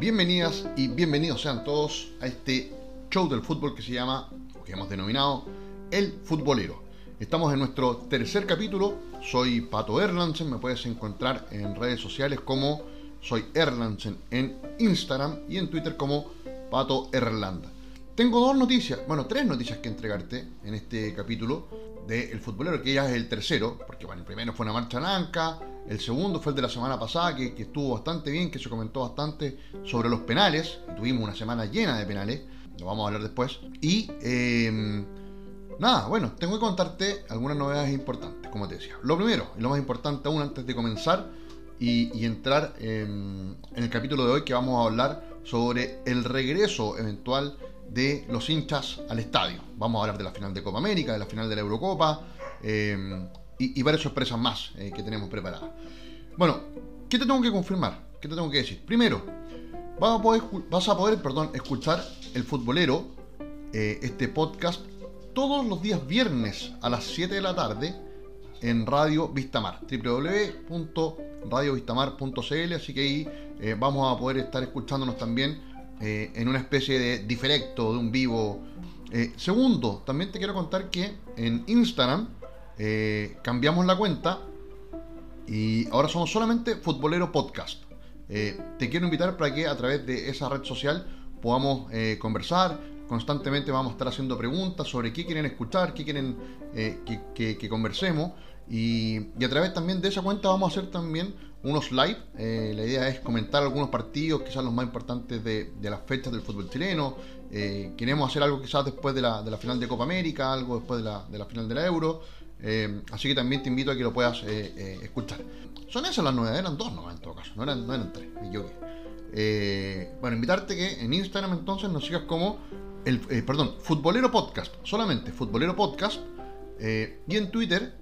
Bienvenidas y bienvenidos sean todos a este show del fútbol que se llama, o que hemos denominado, El Futbolero. Estamos en nuestro tercer capítulo. Soy Pato Erlandsen. Me puedes encontrar en redes sociales como soy Erlandsen en Instagram y en Twitter como Pato Erlanda. Tengo dos noticias, bueno, tres noticias que entregarte en este capítulo de El Futbolero, que ya es el tercero, porque bueno, el primero fue una marcha blanca, el segundo fue el de la semana pasada, que, estuvo bastante bien, que se comentó bastante sobre los penales, tuvimos una semana llena de penales, lo vamos a hablar después, y em, nada, bueno, tengo que contarte algunas novedades importantes, como te decía. Lo primero, y lo más importante aún antes de comenzar y, entrar en el capítulo de hoy, que vamos a hablar sobre el regreso eventual de los hinchas al estadio. Vamos a hablar de la final de Copa América, de la final de la Eurocopa eh, y, varias sorpresas más eh, que tenemos preparadas. Bueno, ¿qué te tengo que confirmar? ¿Qué te tengo que decir? Primero, vas a poder, perdón, escuchar El Futbolero, eh, este podcast, todos los días viernes a las 7 de la tarde en Radio Vistamar, www.radiovistamar.cl, así que ahí vamos a poder estar escuchándonos también eh, en una especie de diferecto, de un vivo. Eh, segundo, también te quiero contar que en Instagram eh, cambiamos la cuenta y ahora somos solamente Futbolero Podcast. te quiero invitar para que a través de esa red social podamos conversar. Constantemente vamos a estar haciendo preguntas sobre qué quieren escuchar, qué quieren que, conversemos. Y, a través también de esa cuenta vamos a hacer también unos live. Eh, la idea es comentar algunos partidos, quizás los más importantes de, las fechas del fútbol chileno. Eh, queremos hacer algo quizás después de la, final de Copa América, algo después de la, final de la Euro. Eh, así que también te invito a que lo puedas escuchar. Son esas las novedades, eran dos no en todo caso, no eran, no eran tres, bueno, invitarte que en Instagram entonces nos sigas como el, perdón, Futbolero Podcast, solamente Futbolero Podcast. y en Twitter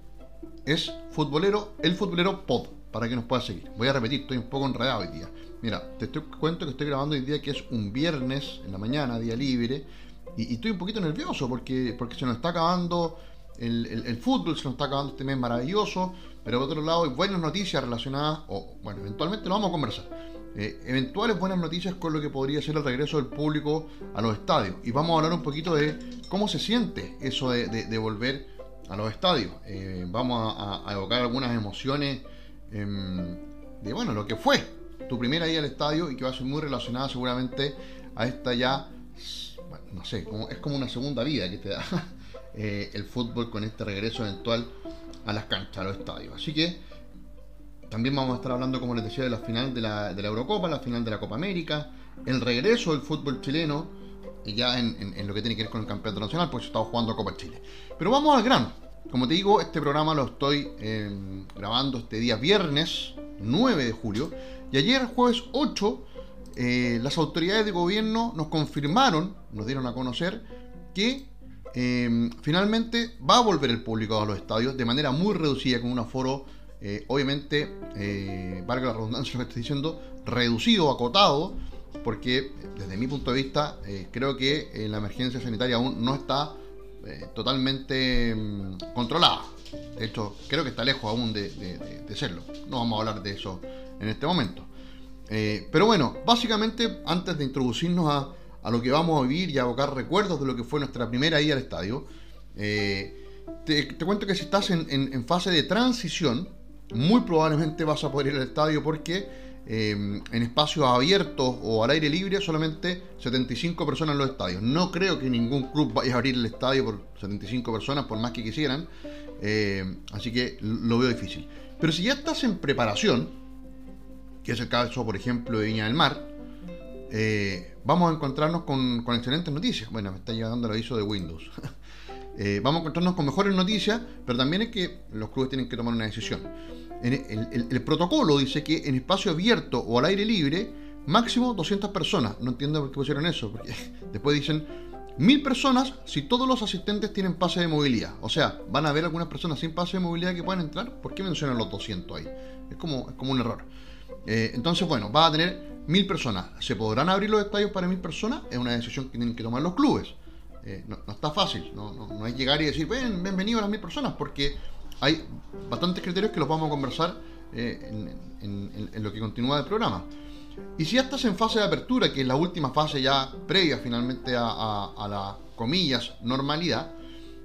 es Futbolero, el Futbolero Pod para que nos pueda seguir. Voy a repetir, estoy un poco enredado hoy día. Mira, te estoy, cuento que estoy grabando hoy día que es un viernes en la mañana, día libre, y, estoy un poquito nervioso porque, porque se nos está acabando el, fútbol, se nos está acabando este mes maravilloso, pero por otro lado hay buenas noticias relacionadas, o bueno, eventualmente lo vamos a conversar. Eh, eventuales buenas noticias con lo que podría ser el regreso del público a los estadios. Y vamos a hablar un poquito de cómo se siente eso de, volver a los estadios. Eh, vamos a, evocar algunas emociones Em, de bueno, lo que fue tu primera ida al estadio y que va a ser muy relacionada seguramente a esta ya, no sé, como, es como una segunda vida que te da eh, el fútbol con este regreso eventual a las canchas, a los estadios. Así que también vamos a estar hablando, como les decía, de la final de la, Eurocopa, la final de la Copa América, el regreso del fútbol chileno, y ya en, lo que tiene que ver con el campeonato nacional, pues estamos jugando Copa Chile. Pero vamos al grano. Como te digo, este programa lo estoy em, grabando este día viernes 9 de julio. Y ayer, jueves 8, eh, las autoridades de gobierno nos confirmaron, nos dieron a conocer, que em, finalmente va a volver el público a los estadios de manera muy reducida, con un aforo, eh, obviamente, eh, valga la redundancia lo que estoy diciendo, reducido, acotado, porque desde mi punto de vista creo que la emergencia sanitaria aún no está eh, totalmente mm, controlada. De hecho, creo que está lejos aún de, serlo. No vamos a hablar de eso en este momento. Eh, pero bueno, básicamente, antes de introducirnos a, lo que vamos a vivir y a abocar recuerdos de lo que fue nuestra primera ida al estadio, eh, te, cuento que si estás en, fase de transición, muy probablemente vas a poder ir al estadio porque Em, en espacios abiertos o al aire libre solamente 75 personas en los estadios. No creo que ningún club vaya a abrir el estadio por 75 personas, por más que quisieran. Em, así que lo veo difícil. Pero si ya estás en preparación, que es el caso, por ejemplo, de Viña del Mar, eh, vamos a encontrarnos con, excelentes noticias. Bueno, me está llegando el aviso de Windows. Eh, vamos a encontrarnos con mejores noticias, pero también es que los clubes tienen que tomar una decisión el, protocolo dice que en espacio abierto o al aire libre, máximo 200 personas. No entiendo por qué pusieron eso, porque después dicen 1000 personas si todos los asistentes tienen pase de movilidad. O sea, van a haber algunas personas sin pase de movilidad que puedan entrar. ¿Por qué mencionan los 200 ahí? Es como, es como un error. Eh, entonces, bueno, va a tener 1000 personas. ¿Se podrán abrir los estadios para 1000 personas? Es una decisión que tienen que tomar los clubes. Eh, no, está fácil. No, no, no, hay llegar y decir, ven, bienvenido a las 1000 personas, porque hay bastantes criterios que los vamos a conversar eh, en, lo que continúa del programa. Y si ya estás en fase de apertura, que es la última fase ya previa finalmente a, a la, comillas, normalidad,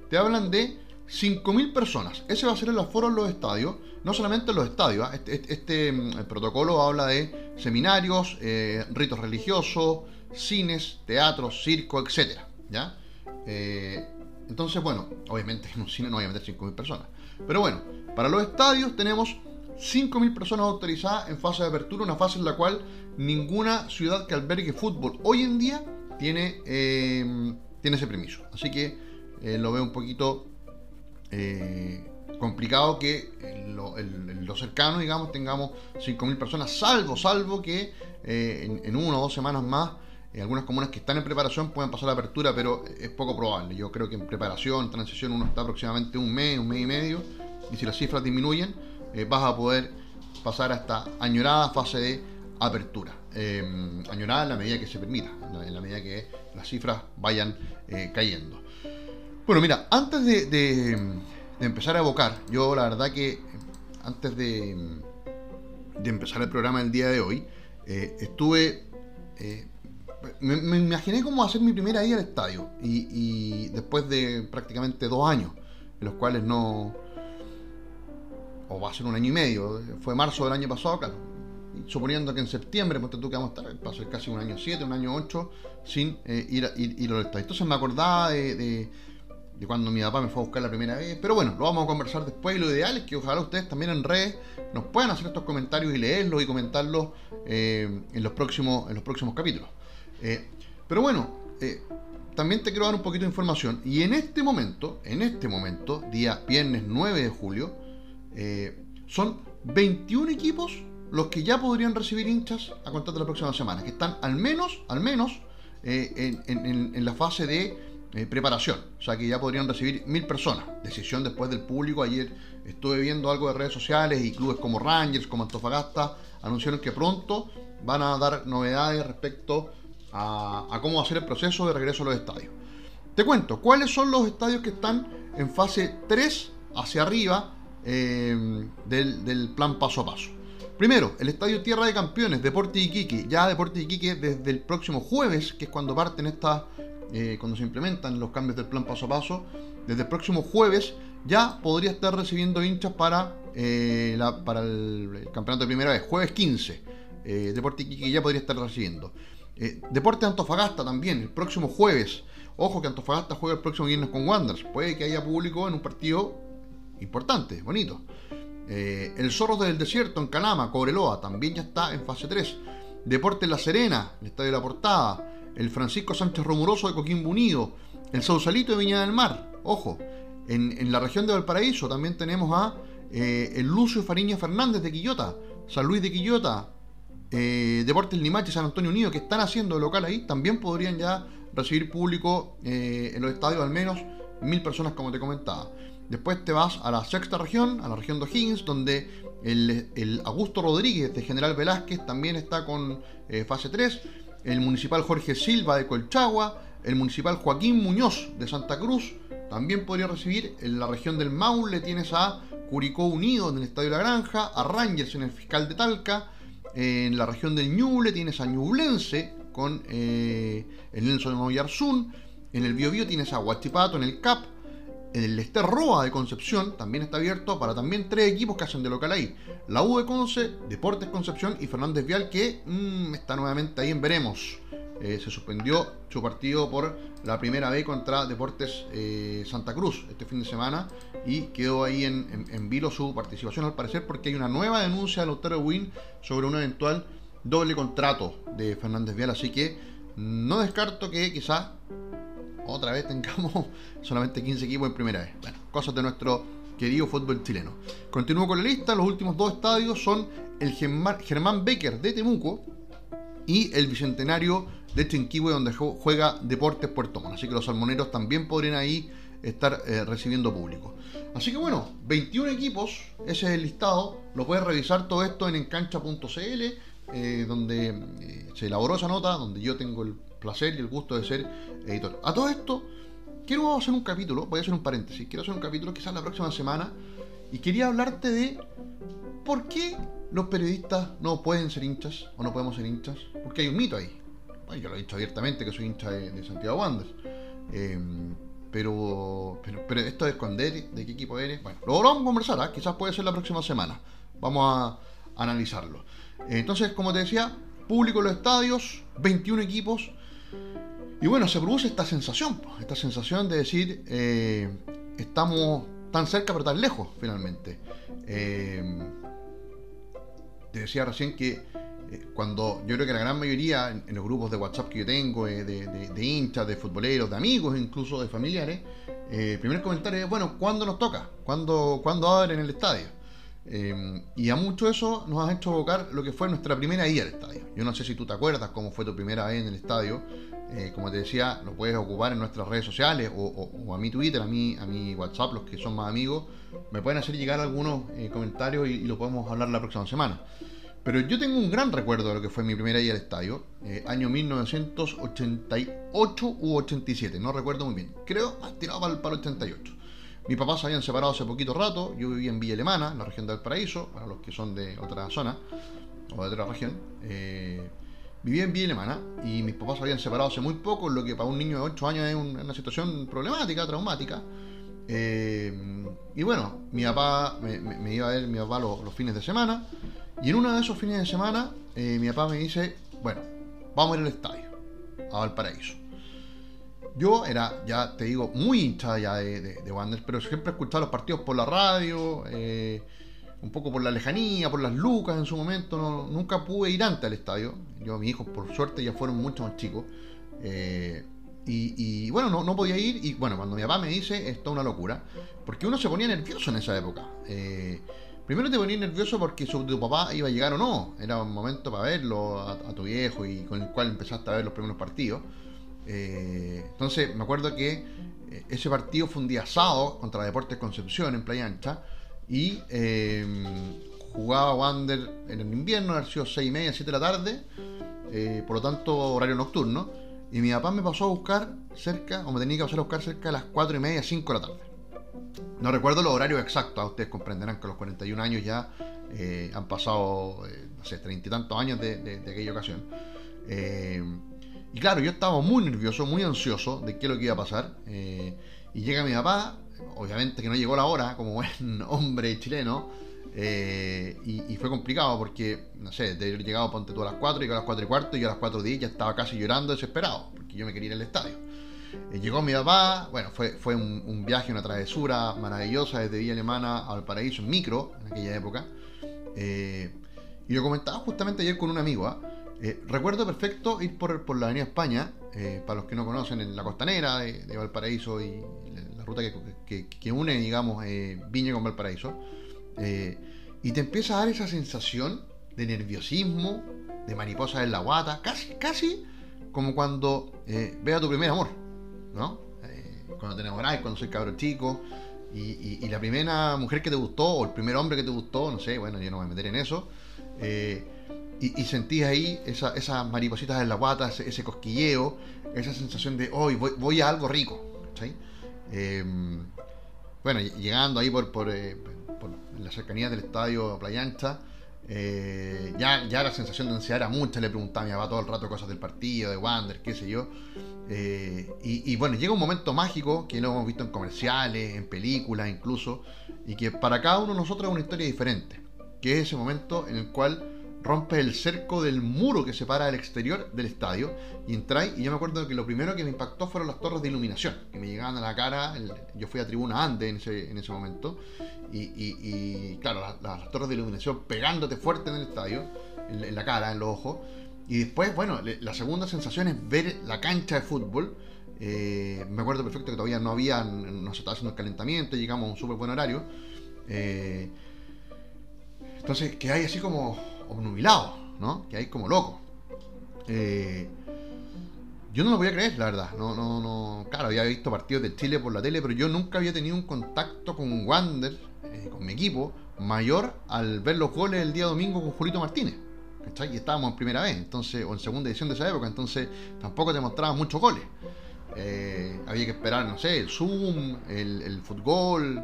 te hablan de 5.000 personas. Ese va a ser el aforo en los estadios, no solamente en los estadios. ¿ah? Este, este, este mm, protocolo habla de seminarios, eh, ritos religiosos, cines, teatros, circo, etc. ¿ya? Eh, entonces, bueno, obviamente en un cine no voy a meter 5.000 personas. Pero bueno, para los estadios tenemos 5.000 personas autorizadas en fase de apertura, una fase en la cual ninguna ciudad que albergue fútbol hoy en día tiene, eh, tiene ese permiso. Así que lo veo un poquito eh, complicado que en lo, cercano, digamos, tengamos 5.000 personas, salvo, salvo que en, en una o dos semanas más algunas comunas que están en preparación pueden pasar la apertura, pero es poco probable. Yo creo que en preparación, transición, uno está aproximadamente un mes, un mes y medio, y si las cifras disminuyen, eh, vas a poder pasar a esta añorada fase de apertura. Eh, añorada en la medida que se permita, en la, medida que las cifras vayan eh, cayendo. Bueno, mira, antes de, empezar a evocar, yo la verdad que antes de, empezar el programa del día de hoy, estuve me, imaginé cómo hacer mi primera ida al estadio. Y, después de prácticamente dos años, en los cuales no. O va a ser un año y medio. Fue marzo del año pasado, claro. suponiendo que en septiembre, pues tú que vamos a estar, va a ser casi un año siete, un año ocho, sin eh, ir, ir, al estadio. Entonces me acordaba de, cuando mi papá me fue a buscar la primera vez. Pero bueno, lo vamos a conversar después. Y lo ideal es que ojalá ustedes también en redes nos puedan hacer estos comentarios y leerlos y comentarlos eh, en, los próximos, en los próximos capítulos. Eh, pero bueno, eh, también te quiero dar un poquito de información. Y en este momento, en este momento, día viernes 9 de julio, son 21 equipos los que ya podrían recibir hinchas a contar de la próxima semana, que están al menos, al menos, en, la fase de preparación. O sea que ya podrían recibir mil personas. Decisión después del público. Ayer estuve viendo algo de redes sociales y clubes como Rangers, como Antofagasta, anunciaron que pronto van a dar novedades respecto a, cómo hacer el proceso de regreso a los estadios. Te cuento, ¿cuáles son los estadios que están en fase 3 hacia arriba eh, del, plan paso a paso? Primero, el Estadio Tierra de Campeones, Deporte Iquique. Ya Deporte Iquique desde el próximo jueves, que es cuando parten estas, eh, cuando se implementan los cambios del plan paso a paso, desde el próximo jueves ya podría estar recibiendo hinchas para, eh, para el, campeonato de primera vez, jueves 15. Deporte Iquique ya podría estar recibiendo. Eh, Deporte Antofagasta también, el próximo jueves. Ojo que Antofagasta juega el próximo viernes con Wanderers. Puede que haya público en un partido importante, bonito. Eh, el Zorros del Desierto en Calama, Cobreloa, también ya está en fase 3. Deporte La Serena, el Estadio de la Portada. El Francisco Sánchez Romuroso de Coquimbo Unido. El Sausalito de Viña del Mar. Ojo, en, la región de Valparaíso también tenemos a eh, el Lucio Fariña Fernández de Quillota. San Luis de Quillota, eh, Deportes Limache San Antonio Unido que están haciendo local ahí, también podrían ya recibir público eh, en los estadios al menos mil personas como te comentaba. Después te vas a la sexta región, a la región de O'Higgins, donde el, Augusto Rodríguez de General Velázquez también está con eh, fase 3, el municipal Jorge Silva de Colchagua, el municipal Joaquín Muñoz de Santa Cruz, también podría recibir en la región del Maule, tienes a Curicó Unido en el Estadio La Granja, a Rangers en el Fiscal de Talca, en la región del Ñuble tienes a Ñublense con eh, el Nelson Moyarzún. En el Biobío tienes a Huachipato en el CAP. En el Lester Roa de Concepción también está abierto para también tres equipos que hacen de local ahí. La U de Conce, Deportes Concepción y Fernández Vial que mm, está nuevamente ahí en veremos. Eh, se suspendió su partido por la primera vez contra Deportes eh, Santa Cruz este fin de semana y quedó ahí en, vilo su participación al parecer porque hay una nueva denuncia del Lautaro Win sobre un eventual doble contrato de Fernández Vial, así que no descarto que quizás otra vez tengamos solamente 15 equipos en primera vez. Bueno, cosas de nuestro querido fútbol chileno. Continúo con la lista, los últimos dos estadios son el Germán Becker de Temuco y el Bicentenario de Chinquihue donde juega Deportes Puerto Montt. Así que los salmoneros también podrían ahí estar eh, recibiendo público. Así que bueno, 21 equipos, ese es el listado. Lo puedes revisar todo esto en encancha.cl, eh, donde eh, se elaboró esa nota, donde yo tengo el placer y el gusto de ser editor. A todo esto, quiero hacer un capítulo, voy a hacer un paréntesis, quiero hacer un capítulo quizás la próxima semana y quería hablarte de por qué los periodistas no pueden ser hinchas o no podemos ser hinchas, porque hay un mito ahí. yo lo he dicho abiertamente que soy hincha de, Santiago Wanderers. Em, pero, pero, esto de de qué equipo eres, bueno, lo vamos a conversar, ¿ah? quizás puede ser la próxima semana. Vamos a, analizarlo. entonces, como te decía, público en los estadios, 21 equipos. Y bueno, se produce esta sensación, esta sensación de decir, eh, estamos tan cerca pero tan lejos finalmente. Eh, te decía recién que eh, cuando yo creo que la gran mayoría en, los grupos de WhatsApp que yo tengo, de, hinchas, de futboleros, de amigos, incluso de familiares, el primer comentario es, bueno, ¿cuándo nos toca? ¿Cuándo, ¿cuándo abren el estadio? Em, y a mucho eso nos has hecho evocar lo que fue nuestra primera ida al estadio. Yo no sé si tú te acuerdas cómo fue tu primera vez en el estadio. Eh, como te decía, lo puedes ocupar en nuestras redes sociales o, a mi Twitter, a mi, a mi WhatsApp, los que son más amigos. Me pueden hacer llegar algunos eh, comentarios y, lo podemos hablar la próxima semana. Pero yo tengo un gran recuerdo de lo que fue mi primera ida al estadio, eh, año 1988 u 87, no recuerdo muy bien. Creo, más tirado el, para el 88. Mis papás se habían separado hace poquito rato, yo vivía en Villa Alemana, en la región del Paraíso, para los que son de otra zona o de otra región. Eh, vivía en Villa Alemana y mis papás se habían separado hace muy poco, lo que para un niño de 8 años es una situación problemática, traumática. Eh, y bueno, mi papá me, iba a ver mi papá los, fines de semana y en uno de esos fines de semana eh, mi papá me dice, bueno, vamos a ir al estadio, a Valparaíso. Yo era, ya te digo, muy hincha ya de, de, Wanderers, pero siempre escuchaba los partidos por la radio, eh, un poco por la lejanía, por las lucas en su momento. nunca pude ir antes al estadio. Yo, mis hijos, por suerte, ya fueron mucho más chicos. Eh, y, bueno, no, podía ir. Y bueno, cuando mi papá me dice, es una locura. Porque uno se ponía nervioso en esa época. Eh, primero te ponía nervioso porque tu papá iba a llegar o no. Era un momento para verlo a, a tu viejo y con el cual empezaste a ver los primeros partidos. Eh, entonces, me acuerdo que eh, ese partido fue un día sábado contra Deportes Concepción en Playa Ancha y eh, jugaba Wander en el invierno, ha sido 6 y media, 7 de la tarde, por lo tanto horario nocturno. Y mi papá me pasó a buscar cerca, o me tenía que pasar a buscar cerca de las 4 y media, 5 de la tarde. No recuerdo los horarios exactos, ustedes comprenderán que los 41 años ya han pasado, no sé, 30 y tantos años de, aquella ocasión. Y claro, yo estaba muy nervioso, muy ansioso de qué es lo que iba a pasar. Eh, y llega mi papá, obviamente que no llegó la hora, como buen hombre chileno. Eh, y, fue complicado porque, no sé, de haber llegado ponte tú a las 4 y a las 4 y cuarto y a las 4 10 ya estaba casi llorando desesperado porque yo me quería ir al estadio. Eh, llegó mi papá, bueno, fue, fue un, viaje, una travesura maravillosa desde Villa Alemana a Valparaíso en micro en aquella época. y lo comentaba justamente ayer con un amigo. Eh, recuerdo perfecto ir por, por la Avenida España, eh, para los que no conocen, en la costanera de, Valparaíso y la, ruta que, une, digamos, eh, Viña con Valparaíso. y te empieza a dar esa sensación de nerviosismo, de mariposa en la guata, casi, casi como cuando ve a tu primer amor, ¿no? cuando te enamoras, cuando soy cabrón chico. Y, la primera mujer que te gustó, o el primer hombre que te gustó, no sé, bueno, yo no me voy a meter en eso. Y, sentís ahí esas maripositas en la guata, ese, cosquilleo, esa sensación de hoy voy, a algo rico. Em, bueno, llegando ahí por, por, eh, la cercanía del estadio Playa Ancha, eh, ya, ya la sensación de ansiedad era mucha, le preguntaba a mi papá todo el rato cosas del partido, de Wander, qué sé yo. Eh, y, y, bueno, llega un momento mágico que lo hemos visto en comerciales, en películas incluso, y que para cada uno de nosotros es una historia diferente, que es ese momento en el cual rompe el cerco del muro que separa el exterior del estadio y entráis. Y yo me acuerdo que lo primero que me impactó fueron las torres de iluminación, que me llegaban a la cara. yo fui a tribuna antes en ese, en ese momento. Y, claro, las, torres de iluminación pegándote fuerte en el estadio, en, la cara, en los ojos. Y después, bueno, la segunda sensación es ver la cancha de fútbol. Eh, me acuerdo perfecto que todavía no había, no se estaba haciendo el calentamiento, llegamos a un súper buen horario. Eh, entonces, que hay así como obnubilado, ¿no? Que hay como loco. Eh, yo no lo voy a creer, la verdad. No, no, no. Claro, había visto partidos de Chile por la tele, pero yo nunca había tenido un contacto con Wander, eh, con mi equipo, mayor al ver los goles el día domingo con Julito Martínez. ¿Cachai? Y estábamos en primera vez, entonces, o en segunda edición de esa época, entonces tampoco te mostraban muchos goles. Eh, había que esperar, no sé, el Zoom, el, el fútbol,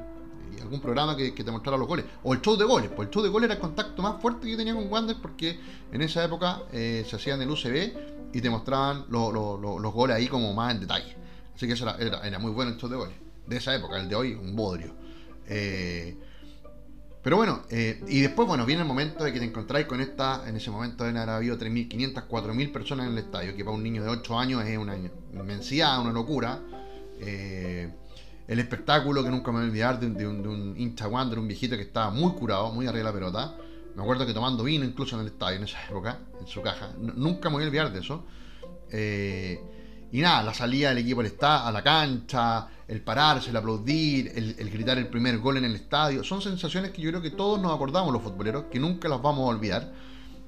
algún programa que, te mostrara los goles. O el show de goles, pues el show de goles era el contacto más fuerte que yo tenía con Wander porque en esa época eh, se hacían el UCB y te mostraban los goles ahí como más en detalle. Así que eso era, era, muy bueno el show de goles. De esa época, el de hoy, un bodrio. Eh, pero bueno, eh, y después, bueno, viene el momento de que te encontráis con esta, en ese momento deben haber habido 3.500, 4.000 personas en el estadio, que para un niño de 8 años es una inmensidad, una locura. El espectáculo que nunca me voy a olvidar de, un, de un hincha Wander, un viejito que estaba muy curado, muy arriba de la pelota. Me acuerdo que tomando vino incluso en el estadio en esa época, en su caja. nunca me voy a olvidar de eso. Eh, y nada, la salida del equipo al a la cancha, el pararse, el aplaudir, el, gritar el primer gol en el estadio, son sensaciones que yo creo que todos nos acordamos los futboleros, que nunca las vamos a olvidar.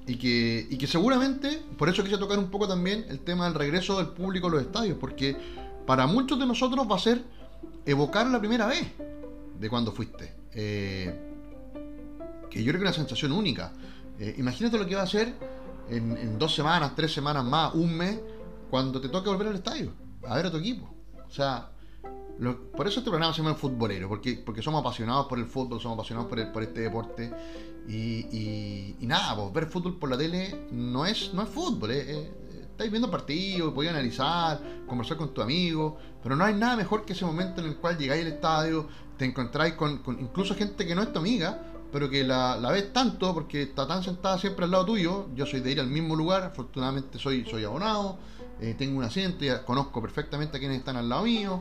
Y que, y que seguramente, por eso quise tocar un poco también el tema del regreso del público a los estadios, porque para muchos de nosotros va a ser evocar la primera vez de cuando fuiste. Eh, que yo creo que es una sensación única. Eh, imagínate lo que va a ser en, dos semanas, tres semanas más, un mes, cuando te toque volver al estadio, a ver a tu equipo. O sea, por eso este programa se llama el futbolero, porque, porque somos apasionados por el fútbol, somos apasionados por, por este deporte. Y, nada, pues ver fútbol por la tele no es, no es fútbol, estáis viendo partidos, podéis analizar, conversar con tu amigo, pero no hay nada mejor que ese momento en el cual llegáis al estadio, te encontráis con, con incluso gente que no es tu amiga, pero que la, ves tanto porque está tan sentada siempre al lado tuyo. Yo soy de ir al mismo lugar, afortunadamente soy, soy abonado, eh, tengo un asiento, y conozco perfectamente a quienes están al lado mío.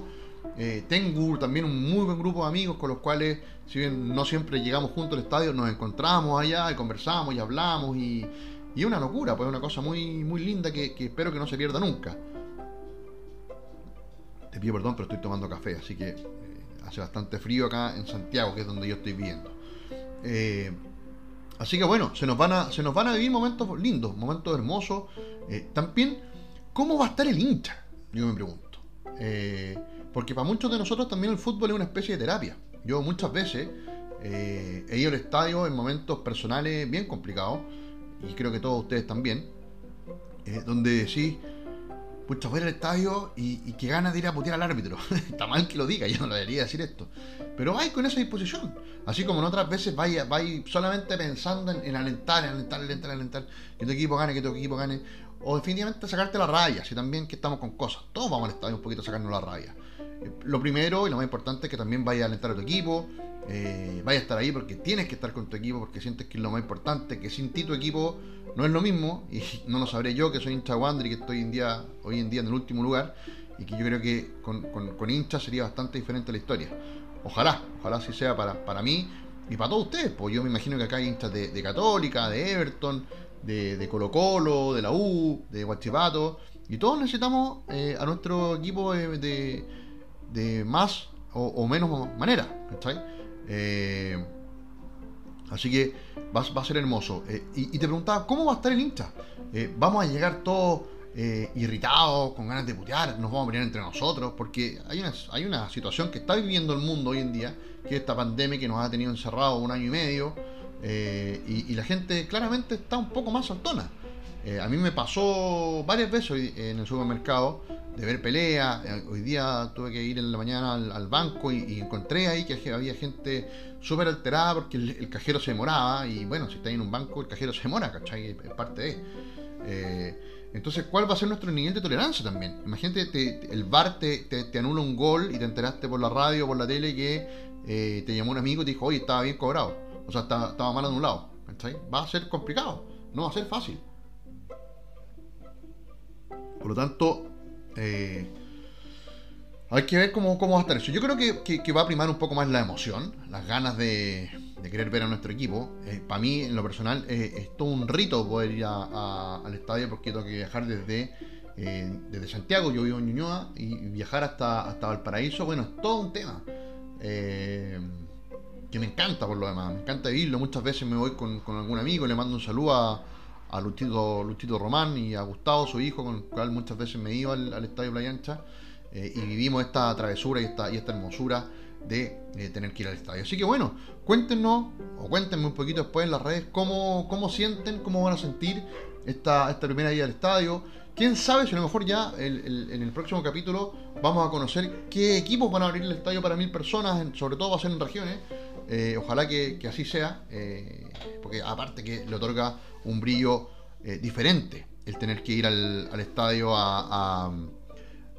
Eh, tengo también un muy buen grupo de amigos con los cuales, si bien no siempre llegamos juntos al estadio, nos encontramos allá y conversamos y hablamos y, y una locura, pues es una cosa muy, muy linda que, espero que no se pierda nunca. Te pido perdón, pero estoy tomando café, así que eh, hace bastante frío acá en Santiago, que es donde yo estoy viviendo. así que bueno, se nos, van a, se nos van a vivir momentos lindos, momentos hermosos. también ¿Cómo va a estar el hincha? Yo me pregunto. Eh, porque para muchos de nosotros también el fútbol es una especie de terapia. Yo muchas veces eh, he ido al estadio en momentos personales bien complicados, y creo que todos ustedes también, eh, donde decís, pucha, voy al estadio y, y, que ganas de ir a putear al árbitro. Está mal que lo diga, yo no lo debería decir esto. Pero vais con esa disposición. Así como en otras veces vais, vais solamente pensando en, alentar, en alentar, alentar, alentar, que tu equipo gane, que tu equipo gane. O definitivamente sacarte la raya, si también que estamos con cosas. Todos vamos al estadio un poquito a sacarnos la raya. Eh, lo primero y lo más importante es que también vayas a alentar a tu equipo, eh, vayas a estar ahí porque tienes que estar con tu equipo, porque sientes que es lo más importante, que sin ti tu equipo no es lo mismo, y no lo sabré yo, que soy hincha Wander y que estoy en día, hoy en día en el último lugar, y que yo creo que con, con, hincha sería bastante diferente la historia. Ojalá, ojalá así sea para, para mí y para todos ustedes, pues yo me imagino que acá hay hinchas de, Católica, de Everton, de, Colo Colo, de la U, de Guachipato, y todos necesitamos eh, a nuestro equipo de, de, más o, menos manera, eh, así que va, a ser hermoso. Eh, y, te preguntaba, ¿cómo va a estar el hincha? ¿Vamos a llegar todos irritados, con ganas de putear? ¿Nos vamos a pelear entre nosotros? Porque hay una, hay una situación que está viviendo el mundo hoy en día, que es esta pandemia que nos ha tenido encerrados un año y medio, y, la gente claramente está un poco más saltona. Eh, a mí me pasó varias veces en el supermercado de ver peleas. Eh, hoy día tuve que ir en la mañana al, banco y, encontré ahí que había gente súper alterada porque el, cajero se demoraba. Y bueno, si está en un banco, el cajero se demora, ¿cachai? Es parte de. Eh, entonces, ¿cuál va a ser nuestro nivel de tolerancia también? Imagínate, el bar te, te, anula un gol y te enteraste por la radio o por la tele que te llamó un amigo y te dijo, oye, estaba bien cobrado. O sea, estaba, estaba mal anulado. ¿cachai? Va a ser complicado, no va a ser fácil. Por lo tanto, eh, hay que ver cómo, cómo, va a estar eso. Yo creo que, va a primar un poco más la emoción, las ganas de, querer ver a nuestro equipo. Eh, para mí, en lo personal, eh, es todo un rito poder ir al estadio porque tengo que viajar desde, desde Santiago, yo vivo en Ñuñoa, y, viajar hasta, hasta Valparaíso, bueno, es todo un tema. que me encanta por lo demás, me encanta vivirlo. Muchas veces me voy con, con algún amigo, le mando un saludo a a Lustito, Román y a Gustavo, su hijo, con el cual muchas veces me iba al, Estadio Playa Ancha, eh, y vivimos esta travesura y esta, y esta hermosura de eh, tener que ir al estadio. Así que bueno, cuéntenos o cuéntenme un poquito después en las redes cómo, cómo sienten, cómo van a sentir esta, esta primera ida al estadio, quién sabe si a lo mejor ya en el próximo capítulo vamos a conocer qué equipos van a abrir el estadio para mil personas, sobre todo va a ser en regiones. Eh, ojalá que, así sea, porque aparte que le otorga un brillo diferente el tener que ir al, estadio a,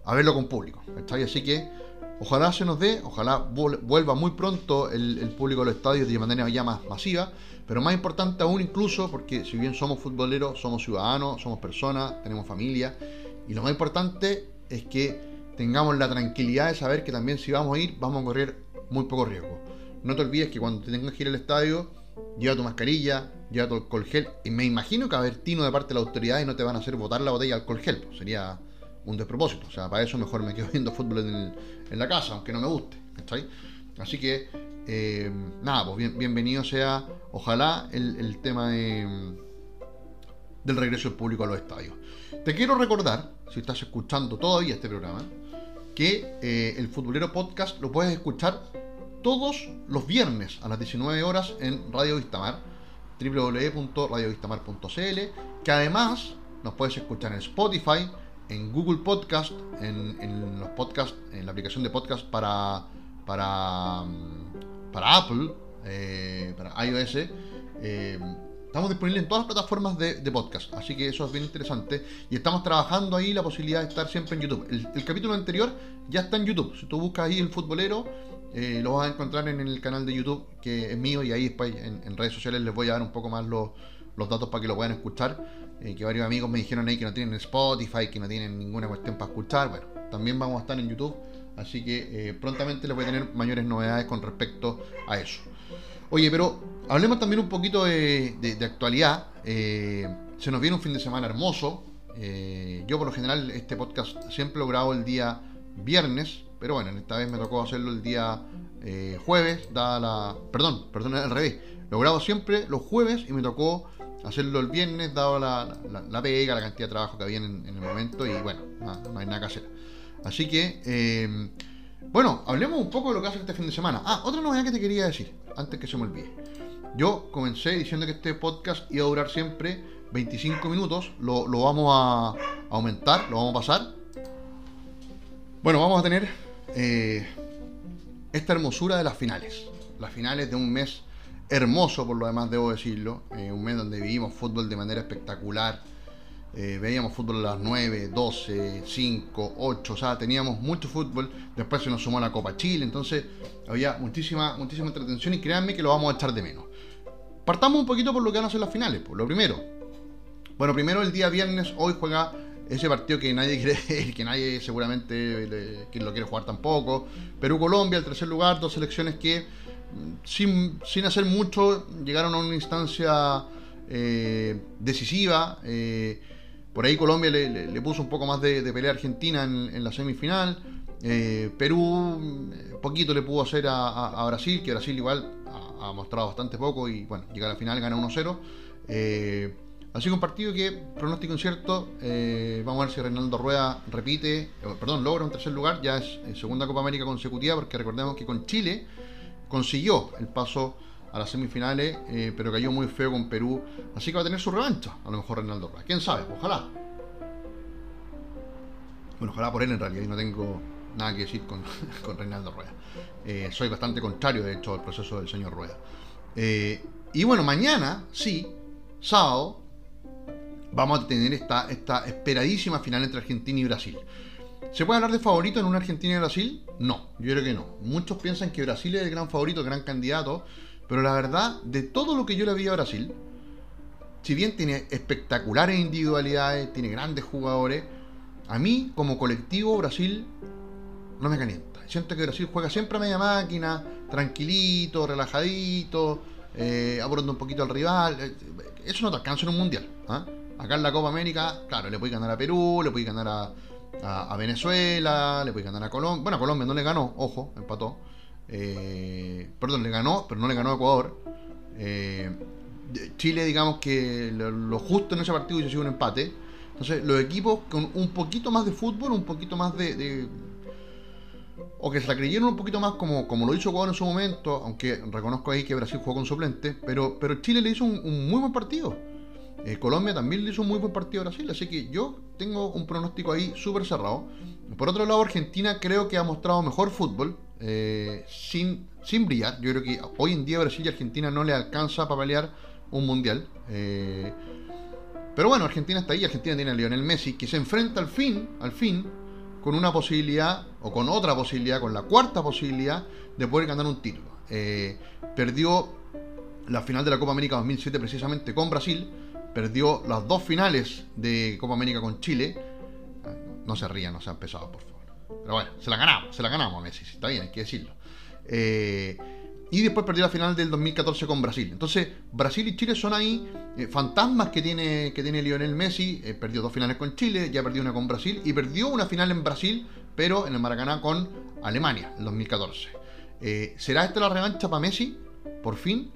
verlo con público. Así que ojalá se nos dé, ojalá vuelva muy pronto el, público a los estadios de manera ya más masiva, pero más importante aún incluso, porque si bien somos futboleros, somos ciudadanos, somos personas, tenemos familia, y lo más importante es que tengamos la tranquilidad de saber que también si vamos a ir, vamos a correr muy poco riesgo. No te olvides que cuando te tengas que ir al estadio, lleva tu mascarilla, lleva tu alcohol gel. Y me imagino que a ver tino de parte de la autoridad y no te van a hacer botar la botella de alcohol gel. Pues sería un despropósito. O sea, para eso mejor me quedo viendo fútbol en, la casa, aunque no me guste. Así que, eh, nada, pues bienvenido sea, ojalá, el, tema de, del regreso del público a los estadios. Te quiero recordar, si estás escuchando todavía este programa, que eh, el Futbolero Podcast lo puedes escuchar todos los viernes a las 19 horas en Radio Vistamar, www.radiovistamar.cl, que además nos puedes escuchar en Spotify, en Google Podcast, en, los podcasts, en la aplicación de podcast para, para, mm, para Apple, eh, para iOS. Eh, estamos disponibles en todas las plataformas de, podcast, así que eso es bien interesante. Y estamos trabajando ahí la posibilidad de estar siempre en YouTube. El, capítulo anterior ya está en YouTube. Si tú buscas ahí el futbolero, eh, lo vas a encontrar en el canal de YouTube que es mío y ahí después en, redes sociales les voy a dar un poco más los, datos para que lo puedan escuchar. Eh, que varios amigos me dijeron ahí que no tienen Spotify, que no tienen ninguna cuestión para escuchar. Bueno, también vamos a estar en YouTube, así que eh, prontamente les voy a tener mayores novedades con respecto a eso. Oye, pero hablemos también un poquito de, actualidad. se nos viene un fin de semana hermoso. yo por lo general este podcast siempre lo grabo el día viernes, pero bueno, esta vez me tocó hacerlo el día eh, jueves, dada la... Perdón, perdón, al revés. Lo grabo siempre los jueves y me tocó hacerlo el viernes, dado la, la, pega, la cantidad de trabajo que había en, el momento y bueno, no, hay nada que hacer. Así que, eh, bueno, hablemos un poco de lo que hace este fin de semana. Ah, otra novedad que te quería decir, antes que se me olvide. Yo comencé diciendo que este podcast iba a durar siempre 25 minutos, lo, lo vamos a aumentar, lo vamos a pasar. Bueno, vamos a tener eh, esta hermosura de las finales. Las finales de un mes hermoso, por lo demás, debo decirlo. Eh, un mes donde vivimos fútbol de manera espectacular. Eh, veíamos fútbol a las 9, 12, 5, 8, o sea, teníamos mucho fútbol. Después se nos sumó la Copa Chile, entonces había muchísima, muchísima entretención y créanme que lo vamos a echar de menos. Partamos un poquito por lo que van a ser las finales. Por lo primero, bueno, primero el día viernes, hoy juega ese partido que nadie quiere, que nadie seguramente lo quiere jugar tampoco. Perú-Colombia, el tercer lugar, dos selecciones que mm, sin, hacer mucho llegaron a una instancia eh, decisiva. Eh, por ahí Colombia le, puso un poco más de, pelea a Argentina en, la semifinal. Eh, Perú poquito le pudo hacer a, Brasil, que Brasil igual ha, mostrado bastante poco y bueno, llega a la final, gana 1-0. Así que un partido que, pronóstico incierto, vamos a ver si Reinaldo Rueda repite, perdón, logra un tercer lugar, ya es segunda Copa América consecutiva, porque recordemos que con Chile consiguió el paso a las semifinales, pero cayó muy feo con Perú, así que va a tener su revancha, a lo mejor Reinaldo Rueda. ¿Quién sabe? Ojalá. Bueno, ojalá por él en realidad, y no tengo nada que decir con, con Reinaldo Rueda. soy bastante contrario, de hecho, al proceso del señor Rueda. y bueno, mañana, sí, sábado, vamos a tener esta, esta esperadísima final entre Argentina y Brasil. ¿Se puede hablar de favorito en una Argentina y Brasil? No, yo creo que no. Muchos piensan que Brasil es el gran favorito, el gran candidato, pero la verdad, de todo lo que yo le vi a Brasil, si bien tiene espectaculares individualidades, tiene grandes jugadores, a mí como colectivo Brasil no me calienta. Siento que Brasil juega siempre a media máquina, tranquilito, relajadito, eh, un poquito al rival. Eh, eso no te alcanza en un mundial. ¿ah? Acá en la Copa América, claro, le puede ganar a Perú, le puede ganar a, Venezuela, le puede ganar a Colombia. Bueno, a Colombia no le ganó, ojo, empató. Eh, perdón, le ganó, pero no le ganó a Ecuador. Eh, Chile, digamos que lo, justo en ese partido hizo un empate. Entonces, los equipos con un poquito más de fútbol, un poquito más de, o que se la creyeron un poquito más como, como lo hizo Ecuador en su momento, aunque reconozco ahí que Brasil jugó con suplente, pero, pero Chile le hizo un muy buen partido. Eh, Colombia también le hizo un muy buen partido a Brasil, así que yo tengo un pronóstico ahí súper cerrado. Por otro lado, Argentina creo que ha mostrado mejor fútbol, eh, sin, sin brillar. Yo creo que hoy en día Brasil y Argentina no le alcanza para pelear un mundial. Eh, pero bueno, Argentina está ahí, Argentina tiene a Lionel Messi, que se enfrenta al fin, al fin, con una posibilidad, o con otra posibilidad, con la cuarta posibilidad de poder ganar un título. perdió la final de la Copa América 2007 precisamente con Brasil, perdió las dos finales de Copa América con Chile. No se rían, no se han pesado, por favor. Pero bueno, se la ganamos, se la ganamos a Messi, está bien, hay que decirlo. Eh, y después perdió la final del 2014 con Brasil. Entonces, Brasil y Chile son ahí eh, fantasmas que tiene, que tiene Lionel Messi. Eh, perdió dos finales con Chile, ya perdió una con Brasil y perdió una final en Brasil, pero en el Maracaná con Alemania, en 2014. ¿Será esta la revancha para Messi? Por fin,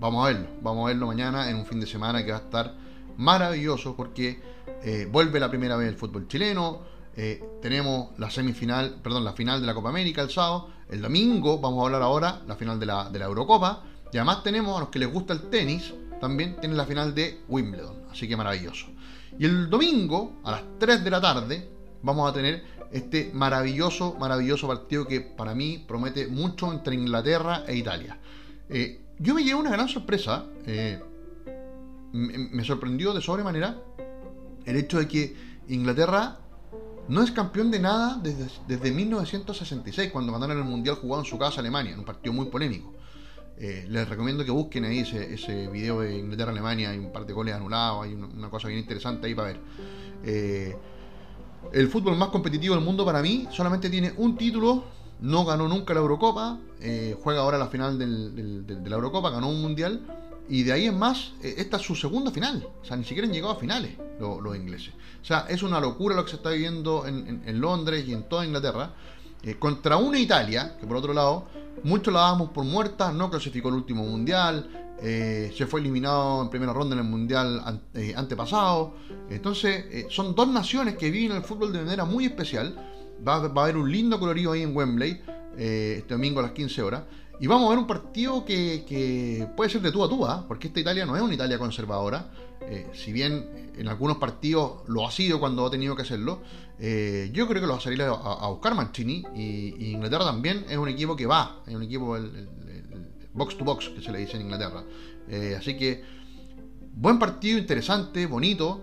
Vamos a verlo, vamos a verlo mañana en un fin de semana que va a estar maravilloso porque eh, vuelve la primera vez el fútbol chileno. Eh, tenemos la semifinal, perdón, la final de la Copa América el sábado. El domingo vamos a hablar ahora la final de la, Eurocopa. Y además tenemos a los que les gusta el tenis, también tienen la final de Wimbledon. Así que maravilloso. Y el domingo, a las 3 de la tarde, vamos a tener este maravilloso, maravilloso partido que para mí promete mucho entre Inglaterra e Italia. Eh, yo me llevé una gran sorpresa. Eh, me, sorprendió de sobremanera el hecho de que Inglaterra no es campeón de nada desde, desde 1966, cuando ganaron el Mundial jugado en su casa Alemania, en un partido muy polémico. Eh, les recomiendo que busquen ahí ese, video de Inglaterra-Alemania, hay un par de goles anulados, hay una, cosa bien interesante ahí para ver. Eh, el fútbol más competitivo del mundo para mí solamente tiene un título no ganó nunca la Eurocopa, eh, juega ahora la final de la Eurocopa, ganó un mundial, y de ahí en más, eh, esta es su segunda final. O sea, ni siquiera han llegado a finales los ingleses. O sea, es una locura lo que se está viviendo en, Londres y en toda Inglaterra. Eh, contra una Italia, que por otro lado, muchos la dábamos por muerta, no clasificó el último mundial, se fue eliminado en primera ronda en el mundial antepasado. Entonces, son dos naciones que viven el fútbol de manera muy especial Va, a haber un lindo colorido ahí en Wembley eh, este domingo a las 15 horas. Y vamos a ver un partido que, puede ser de tú a tú, ¿ah? porque esta Italia no es una Italia conservadora. Eh, si bien en algunos partidos lo ha sido cuando ha tenido que hacerlo, eh, yo creo que lo va a salir a, buscar Mancini. Y, Inglaterra también es un equipo que va, es un equipo box to box que se le dice en Inglaterra. así que buen partido, interesante, bonito.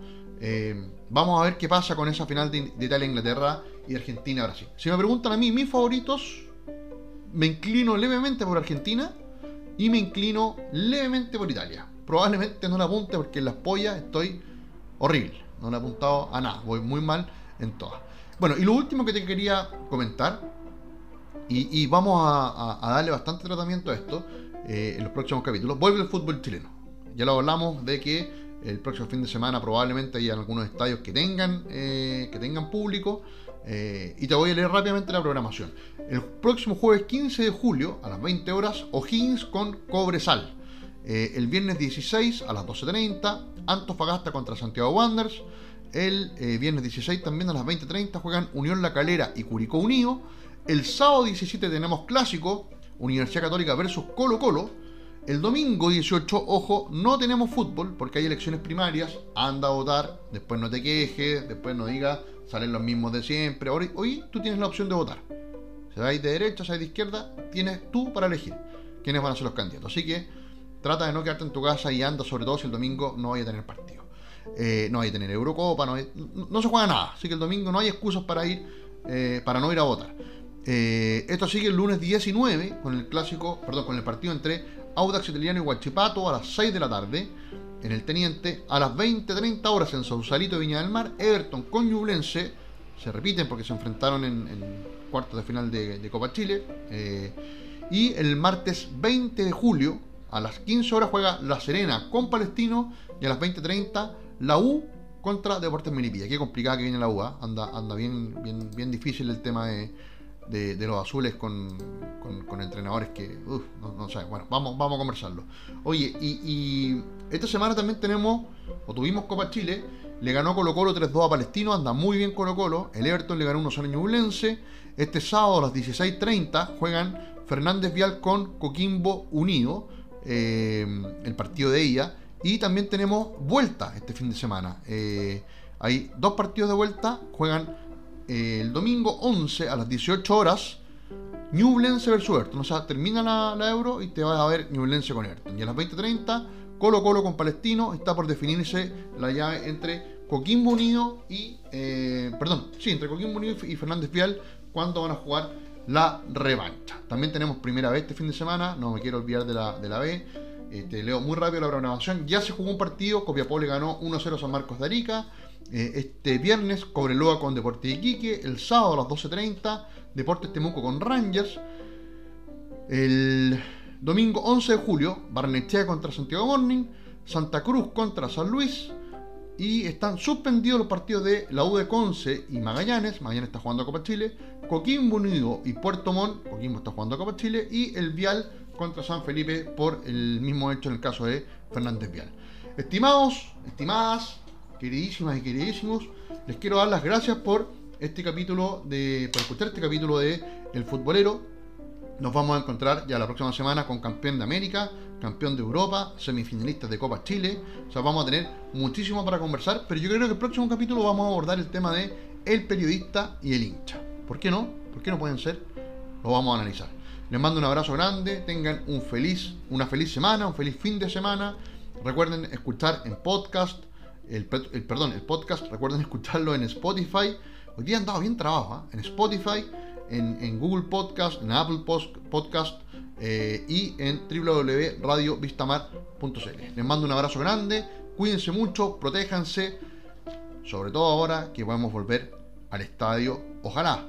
Vamos a ver qué pasa con esa final de, Italia-Inglaterra y Argentina-Brasil. Si me preguntan a mí mis favoritos, me inclino levemente por Argentina y me inclino levemente por Italia. Probablemente no la apunte porque en las pollas estoy horrible. No le he apuntado a nada. Voy muy mal en todas. Bueno, y lo último que te quería comentar, y, vamos a, darle bastante tratamiento a esto eh, en los próximos capítulos, vuelve el fútbol chileno. Ya lo hablamos de que el próximo fin de semana probablemente haya algunos estadios que tengan, eh, que tengan público. Eh, y te voy a leer rápidamente la programación. El próximo jueves 15 de julio a las 20 horas, O'Higgins con Cobresal. Eh, el viernes 16 a las 12.30, Antofagasta contra Santiago Wanderers. El viernes 16 también a las 20.30 juegan Unión La Calera y Curicó Unido. El sábado 17 tenemos clásico, Universidad Católica versus Colo Colo. El domingo 18, ojo, no tenemos fútbol porque hay elecciones primarias. Anda a votar, después no te quejes, después no digas salen los mismos de siempre. Hoy, hoy tú tienes la opción de votar. Si vais de derecha, si vais de izquierda, tienes tú para elegir quiénes van a ser los candidatos. Así que trata de no quedarte en tu casa y anda, sobre todo si el domingo no vaya a tener partido. Eh, no hay a tener Eurocopa, no, no, se juega nada. Así que el domingo no hay excusas para ir, eh, para no ir a votar. Eh, esto sigue el lunes 19 con el clásico, perdón, con el partido entre Audax Italiano y Huachipato a las 6 de la tarde en el Teniente, a las 20-30 horas en Sausalito, Viña del Mar, Everton con Ñublense, se repiten porque se enfrentaron en, cuartos de final de, Copa Chile, eh, y el martes 20 de julio, a las 15 horas juega La Serena con Palestino, y a las 20-30 la U contra Deportes Melipilla. Qué complicada que viene la U, ¿ah? anda, anda bien, bien, bien difícil el tema de de, los azules con, entrenadores que, no, sé, bueno, vamos, vamos a conversarlo. Oye, y, esta semana también tenemos, o tuvimos Copa Chile, le ganó Colo Colo 3-2 a Palestino, anda muy bien Colo Colo, el Everton le ganó unos años Ñublense, este sábado a las 16.30 juegan Fernández Vial con Coquimbo Unido, eh, el partido de ella, Y también tenemos vuelta este fin de semana. Eh, hay dos partidos de vuelta, juegan el domingo 11 a las 18 horas. Ñublense versus Everton. O sea, termina la, Euro y te vas a ver Ñublense con Everton. Y a las 20.30, Colo Colo con Palestino. Está por definirse la llave entre Coquimbo Unido y. Eh, perdón, sí, entre Coquimbo Unido y Fernández Vial. Cuando van a jugar la revancha. También tenemos primera vez este fin de semana. No me quiero olvidar de la, de la B. Te leo muy rápido la programación. Ya se jugó un partido. Copiapó le ganó 1-0 San Marcos de Arica. Eh, este viernes Cobreloa con Deportes Iquique, el sábado a las 12.30 Deportes Temuco con Rangers, el domingo 11 de julio Barnechea contra Santiago Morning, Santa Cruz contra San Luis y están suspendidos los partidos de la U Conce y Magallanes, Magallanes está jugando a Copa Chile, Coquimbo Unido y Puerto Montt, Coquimbo está jugando a Copa Chile y el Vial contra San Felipe por el mismo hecho en el caso de Fernández Vial. Estimados, estimadas, queridísimas y queridísimos, les quiero dar las gracias por este capítulo de, por escuchar este capítulo de El Futbolero. Nos vamos a encontrar ya la próxima semana con campeón de América, campeón de Europa, semifinalistas de Copa Chile. O sea, vamos a tener muchísimo para conversar, pero yo creo que el próximo capítulo vamos a abordar el tema de el periodista y el hincha. ¿Por qué no? ¿Por qué no pueden ser? Lo vamos a analizar. Les mando un abrazo grande, tengan un feliz, una feliz semana, un feliz fin de semana. Recuerden escuchar en podcast, el, perdón, el podcast, recuerden escucharlo en Spotify. Hoy día han dado bien trabajo, ¿ah? en Spotify, en, Google Podcast, en Apple Podcast eh, y en www.radiovistamar.cl. Les mando un abrazo grande, cuídense mucho, protéjanse, sobre todo ahora que podemos volver al estadio, ojalá,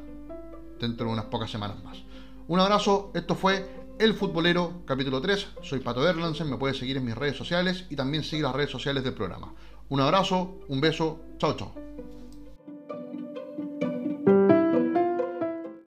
dentro de unas pocas semanas más. Un abrazo, esto fue el Futbolero, capítulo 3. Soy Pato Erlandsen, me puedes seguir en mis redes sociales y también seguir las redes sociales del programa. Un abrazo, un beso, chao chao.